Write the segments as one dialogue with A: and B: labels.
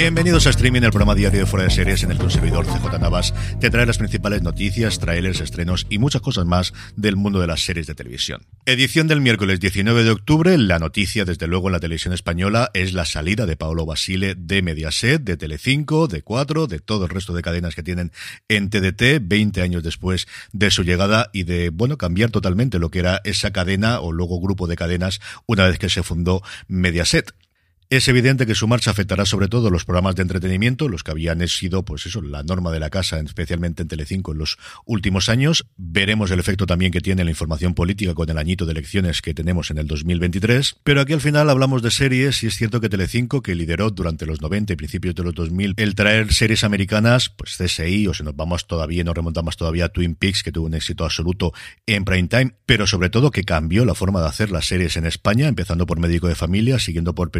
A: Bienvenidos a Streaming, el programa diario de Fuera de Series en el que CJ Navas te trae las principales noticias, trailers, estrenos y muchas cosas más del mundo de las series de televisión. Edición del miércoles 19 de octubre, la noticia desde luego en la televisión española es la salida de Paolo Basile de Mediaset, de Telecinco, de Cuatro, de todo el resto de cadenas que tienen en TDT, 20 años después de su llegada y de, bueno, cambiar totalmente lo que era esa cadena o luego grupo de cadenas una vez que se fundó Mediaset. Es evidente que su marcha afectará sobre todo los programas de entretenimiento, los que habían sido, pues eso, la norma de la casa, especialmente en Telecinco en los últimos años. Veremos el efecto también que tiene la información política con el añito de elecciones que tenemos en el 2023. Pero aquí al final hablamos de series y es cierto que Telecinco, que lideró durante los 90 y principios de los 2000 el traer series americanas, pues CSI, o si nos vamos todavía, nos remontamos todavía a Twin Peaks, que tuvo un éxito absoluto en prime time, pero sobre todo que cambió la forma de hacer las series en España, empezando por médico de familia, siguiendo por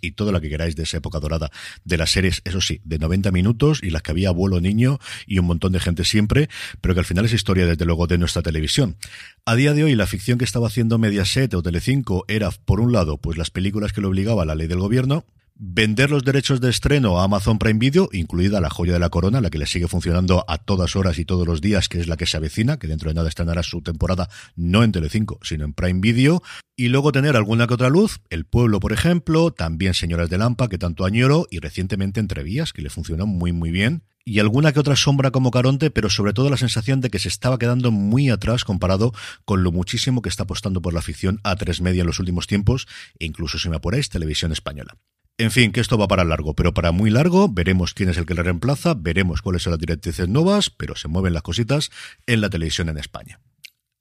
A: y todo lo que queráis de esa época dorada de las series, eso sí, de 90 minutos y las que había abuelo niño y un montón de gente siempre, pero que al final es historia desde luego de nuestra televisión. A día de hoy la ficción que estaba haciendo Mediaset o Telecinco era por un lado pues las películas que lo obligaba la ley del gobierno vender los derechos de estreno a Amazon Prime Video, incluida la joya de la corona, la que le sigue funcionando a todas horas y todos los días, que es la que se avecina, que dentro de nada estrenará su temporada no en Telecinco, sino en Prime Video, y luego tener alguna que otra luz, El Pueblo, por ejemplo, también Señoras de Lampa, que tanto añoro, y recientemente Entrevías, que le funcionó muy muy bien, y alguna que otra sombra como Caronte, pero sobre todo la sensación de que se estaba quedando muy atrás comparado con lo muchísimo que está apostando por la ficción a tres media en los últimos tiempos, e incluso si me apuráis, televisión española. En fin, que esto va para largo, pero para muy largo, veremos quién es el que le reemplaza, veremos cuáles son las directrices nuevas, pero se mueven las cositas en la televisión en España.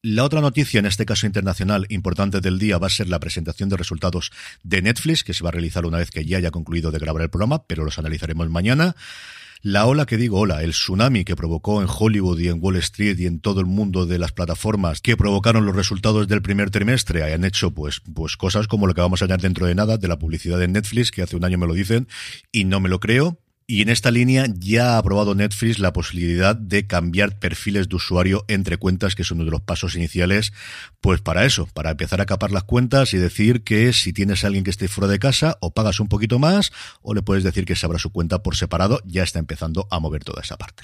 A: La otra noticia, en este caso internacional, importante del día va a ser la presentación de resultados de Netflix, que se va a realizar una vez que ya haya concluido de grabar el programa, pero los analizaremos mañana. La ola que digo ola, el tsunami que provocó en Hollywood y en Wall Street y en todo el mundo de las plataformas que provocaron los resultados del primer trimestre hayan hecho pues, pues cosas como lo que vamos a hallar dentro de nada de la publicidad de Netflix, que hace un año me lo dicen y no me lo creo. Y en esta línea ya ha aprobado Netflix la posibilidad de cambiar perfiles de usuario entre cuentas, que es uno de los pasos iniciales, pues para eso, para empezar a capar las cuentas y decir que si tienes a alguien que esté fuera de casa, o pagas un poquito más, o le puedes decir que se abra su cuenta por separado, ya está empezando a mover toda esa parte.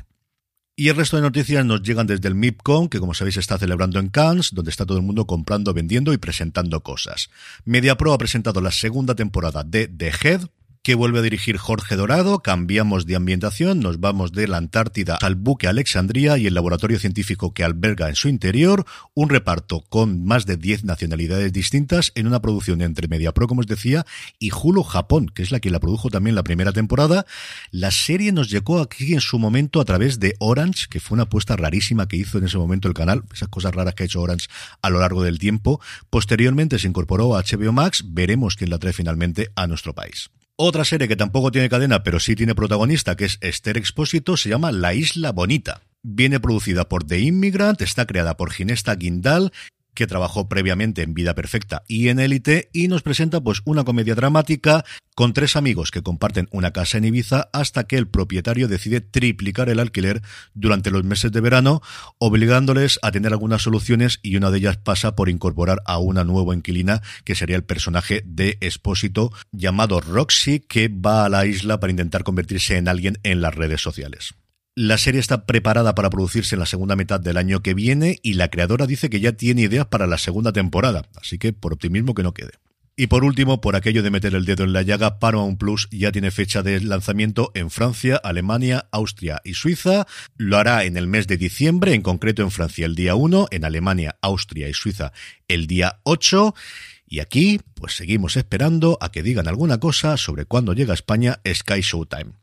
A: Y el resto de noticias nos llegan desde el MIPCOM, que como sabéis está celebrando en Cannes, donde está todo el mundo comprando, vendiendo y presentando cosas. MediaPro ha presentado la segunda temporada de The Head, que vuelve a dirigir Jorge Dorado. Cambiamos de ambientación, nos vamos de la Antártida al buque Alexandria y el laboratorio científico que alberga en su interior. Un reparto con más de 10 nacionalidades distintas en una producción entre MediaPro, como os decía, y Hulu Japón, que es la que la produjo también la primera temporada. La serie nos llegó aquí en su momento a través de Orange, que fue una apuesta rarísima que hizo en ese momento el canal, esas cosas raras que ha hecho Orange a lo largo del tiempo. Posteriormente se incorporó a HBO Max, veremos quién la trae finalmente a nuestro país. Otra serie que tampoco tiene cadena, pero sí tiene protagonista, que es Esther Expósito, se llama La Isla Bonita. Viene producida por The Immigrant, está creada por Ginesta Guindal que trabajó previamente en Vida Perfecta y en Élite, y nos presenta pues una comedia dramática con tres amigos que comparten una casa en Ibiza hasta que el propietario decide triplicar el alquiler durante los meses de verano, obligándoles a tener algunas soluciones y una de ellas pasa por incorporar a una nueva inquilina que sería el personaje de Expósito llamado Roxy que va a la isla para intentar convertirse en alguien en las redes sociales. La serie está preparada para producirse en la segunda mitad del año que viene y la creadora dice que ya tiene ideas para la segunda temporada, así que por optimismo que no quede. Y por último, por aquello de meter el dedo en la llaga, Paramount Plus ya tiene fecha de lanzamiento en Francia, Alemania, Austria y Suiza. Lo hará en el mes de diciembre, en concreto en Francia el día 1, en Alemania, Austria y Suiza el día 8. Y aquí, pues seguimos esperando a que digan alguna cosa sobre cuándo llega a España Sky Showtime.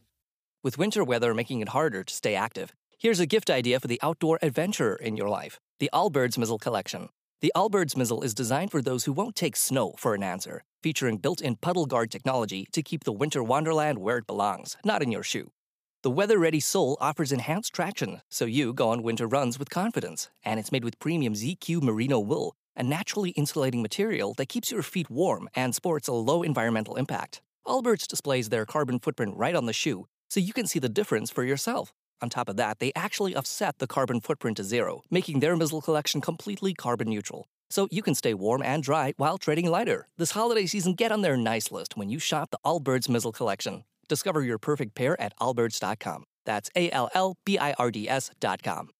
B: With winter weather making it harder to stay active, here's a gift idea for the outdoor adventurer in your life the Allbirds Mizzle Collection. The Allbirds Mizzle is designed for those who won't take snow for an answer, featuring built in puddle guard technology to keep the winter wonderland where it belongs, not in your shoe. The weather ready sole offers enhanced traction, so you go on winter runs with confidence, and it's made with premium ZQ merino wool, a naturally insulating material that keeps your feet warm and sports a low environmental impact. Allbirds displays their carbon footprint right on the shoe so you can see the difference for yourself. On top of that, they actually offset the carbon footprint to zero, making their Mizzle collection completely carbon neutral. So you can stay warm and dry while trading lighter. This holiday season, get on their nice list when you shop the Allbirds Mizzle collection. Discover your perfect pair at allbirds.com. That's A L L B I R D S.com.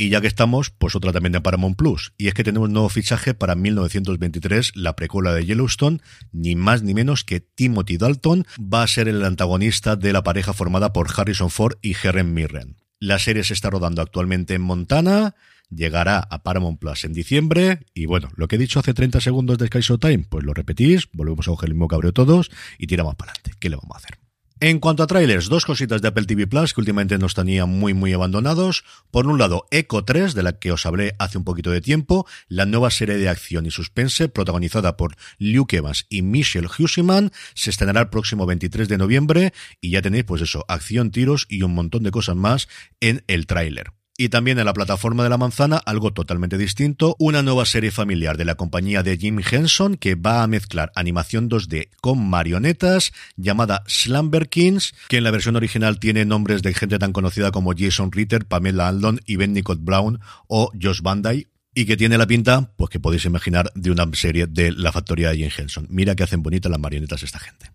A: Y ya que estamos, pues otra también de Paramount Plus. Y es que tenemos un nuevo fichaje para 1923, la precuela de Yellowstone, ni más ni menos que Timothy Dalton va a ser el antagonista de la pareja formada por Harrison Ford y Helen Mirren. La serie se está rodando actualmente en Montana, llegará a Paramount Plus en diciembre, y bueno, lo que he dicho hace 30 segundos de Sky Showtime, pues lo repetís, volvemos a mismo cabreo todos y tiramos para adelante. ¿Qué le vamos a hacer? En cuanto a trailers, dos cositas de Apple TV Plus que últimamente nos tenían muy muy abandonados. Por un lado, Echo 3, de la que os hablé hace un poquito de tiempo, la nueva serie de acción y suspense protagonizada por Luke Evans y Michelle Huseman, se estrenará el próximo 23 de noviembre y ya tenéis pues eso, acción, tiros y un montón de cosas más en el tráiler. Y también en la plataforma de la manzana, algo totalmente distinto, una nueva serie familiar de la compañía de Jim Henson que va a mezclar animación 2D con marionetas llamada Slumber Kings, que en la versión original tiene nombres de gente tan conocida como Jason Ritter, Pamela Aldon, Ben Nicott Brown o Josh Bandai, y que tiene la pinta, pues que podéis imaginar, de una serie de la factoría de Jim Henson. Mira que hacen bonitas las marionetas esta gente.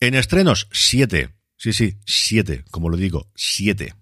A: En estrenos, siete. Sí, sí, siete, como lo digo, siete.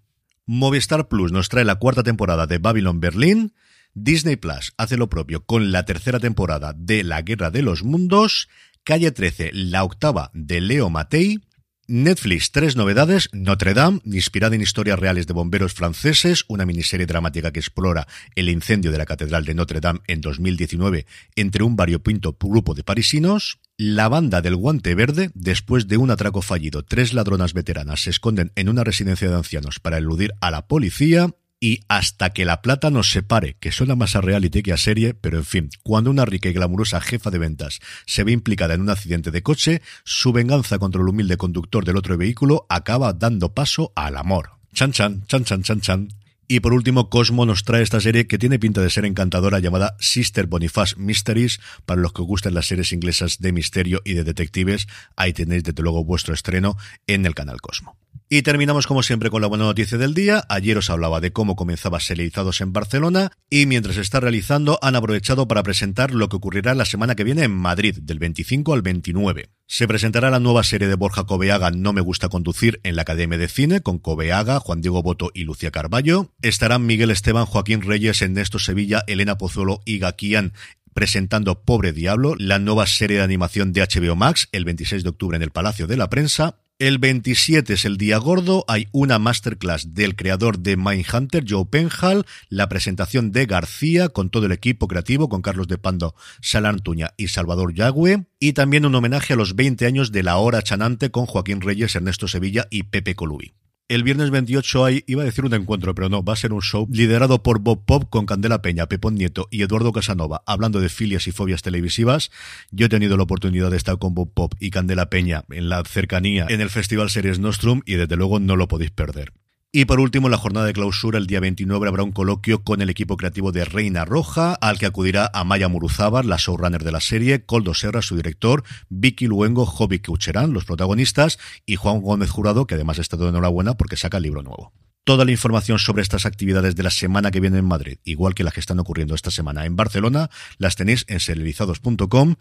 A: Movistar Plus nos trae la cuarta temporada de Babylon Berlin. Disney Plus hace lo propio con la tercera temporada de La Guerra de los Mundos. Calle 13, la octava de Leo Matei. Netflix, tres novedades. Notre Dame, inspirada en historias reales de bomberos franceses, una miniserie dramática que explora el incendio de la Catedral de Notre Dame en 2019 entre un variopinto grupo de parisinos. La banda del guante verde, después de un atraco fallido, tres ladronas veteranas se esconden en una residencia de ancianos para eludir a la policía y hasta que la plata nos separe, que suena más a reality que a serie, pero en fin, cuando una rica y glamurosa jefa de ventas se ve implicada en un accidente de coche, su venganza contra el humilde conductor del otro vehículo acaba dando paso al amor. Chan chan, chan chan chan chan. Y por último, Cosmo nos trae esta serie que tiene pinta de ser encantadora llamada Sister Boniface Mysteries. Para los que os gustan las series inglesas de misterio y de detectives, ahí tenéis desde luego vuestro estreno en el canal Cosmo. Y terminamos como siempre con la buena noticia del día. Ayer os hablaba de cómo comenzaba Serializados en Barcelona y mientras está realizando han aprovechado para presentar lo que ocurrirá la semana que viene en Madrid, del 25 al 29. Se presentará la nueva serie de Borja Cobeaga No me gusta conducir en la Academia de Cine con Cobeaga, Juan Diego Boto y Lucía Carballo. Estarán Miguel Esteban, Joaquín Reyes, Ernesto Sevilla, Elena Pozuelo y Gaquian presentando Pobre Diablo, la nueva serie de animación de HBO Max, el 26 de octubre en el Palacio de la Prensa. El 27 es el día gordo, hay una masterclass del creador de Mindhunter, Joe Penhal, la presentación de García con todo el equipo creativo, con Carlos de Pando, Salar Tuña y Salvador Yagüe, y también un homenaje a los 20 años de La Hora Chanante con Joaquín Reyes, Ernesto Sevilla y Pepe Colubi. El viernes 28 hay, iba a decir un encuentro, pero no, va a ser un show liderado por Bob Pop con Candela Peña, Pepón Nieto y Eduardo Casanova, hablando de filias y fobias televisivas. Yo he tenido la oportunidad de estar con Bob Pop y Candela Peña en la cercanía en el Festival Series Nostrum y desde luego no lo podéis perder. Y por último, la jornada de clausura, el día 29, habrá un coloquio con el equipo creativo de Reina Roja, al que acudirá Amaya Muruzábar, la showrunner de la serie, Coldo Serra, su director, Vicky Luengo, Joby Cucherán, los protagonistas, y Juan Gómez Jurado, que además está de enhorabuena porque saca el libro nuevo. Toda la información sobre estas actividades de la semana que viene en Madrid, igual que las que están ocurriendo esta semana en Barcelona, las tenéis en serializados.com.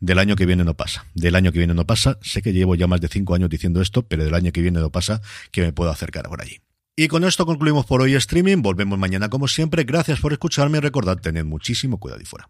A: Del año que viene no pasa. Del año que viene no pasa. Sé que llevo ya más de cinco años diciendo esto, pero del año que viene no pasa que me puedo acercar por allí. Y con esto concluimos por hoy streaming. Volvemos mañana como siempre. Gracias por escucharme y recordad tener muchísimo cuidado y fuera.